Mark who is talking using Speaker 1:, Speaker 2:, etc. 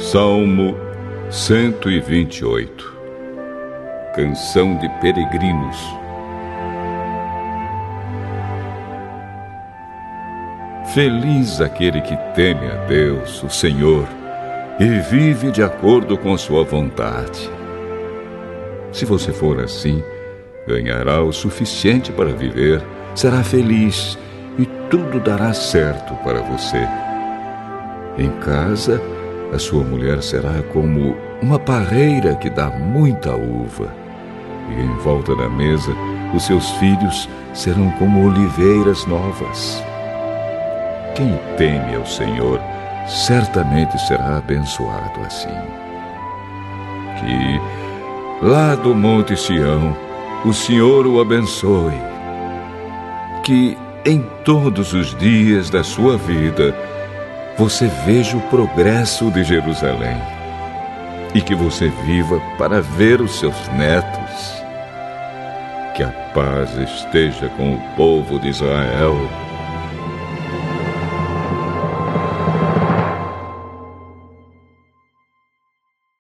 Speaker 1: Salmo 128 Canção de Peregrinos Feliz aquele que teme a Deus, o Senhor, e vive de acordo com sua vontade. Se você for assim, ganhará o suficiente para viver, será feliz e tudo dará certo para você. Em casa, a sua mulher será como uma parreira que dá muita uva. E em volta da mesa, os seus filhos serão como oliveiras novas. Quem teme ao Senhor certamente será abençoado assim. Que lá do Monte Sião o Senhor o abençoe. Que em todos os dias da sua vida você veja o progresso de Jerusalém e que você viva para ver os seus netos. Que a paz esteja com o povo de Israel